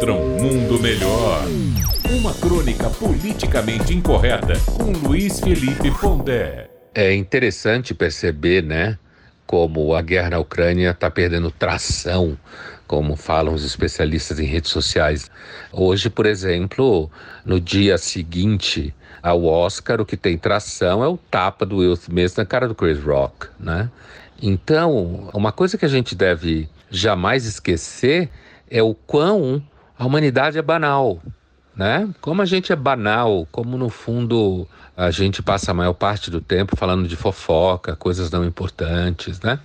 contra um mundo melhor. Uma crônica politicamente incorreta com Luiz Felipe Pondé. É interessante perceber, né, como a guerra na Ucrânia está perdendo tração, como falam os especialistas em redes sociais. Hoje, por exemplo, no dia seguinte ao Oscar, o que tem tração é o tapa do Will Smith na cara do Chris Rock, né? Então, uma coisa que a gente deve jamais esquecer é o quão a humanidade é banal, né? Como a gente é banal, como no fundo a gente passa a maior parte do tempo falando de fofoca, coisas não importantes, né?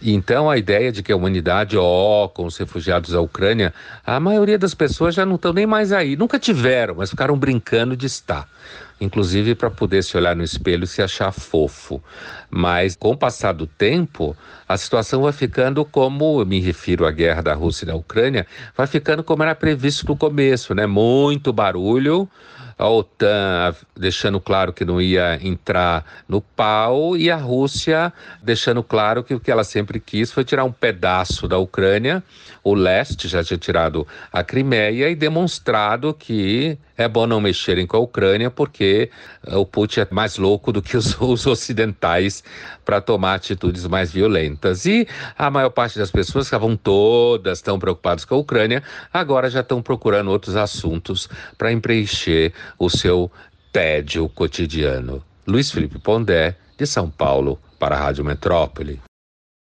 Então a ideia de que a humanidade, ó, oh, com os refugiados da Ucrânia, a maioria das pessoas já não estão nem mais aí. Nunca tiveram, mas ficaram brincando de estar. Inclusive para poder se olhar no espelho e se achar fofo. Mas com o passar do tempo, a situação vai ficando como, eu me refiro à guerra da Rússia e da Ucrânia, vai ficando como era previsto no começo, né? Muito barulho, a OTAN deixando claro que não ia entrar no pau e a Rússia deixando claro que o que ela sempre quis foi tirar um pedaço da Ucrânia, o leste já tinha tirado a Crimeia e demonstrado que é bom não mexerem com a Ucrânia porque o Putin é mais louco do que os, os ocidentais para tomar atitudes mais violentas. E a maior parte das pessoas que estavam todas tão preocupadas com a Ucrânia, agora já estão procurando outros assuntos para preencher o seu tédio cotidiano. Luiz Felipe Pondé, de São Paulo, para a Rádio Metrópole.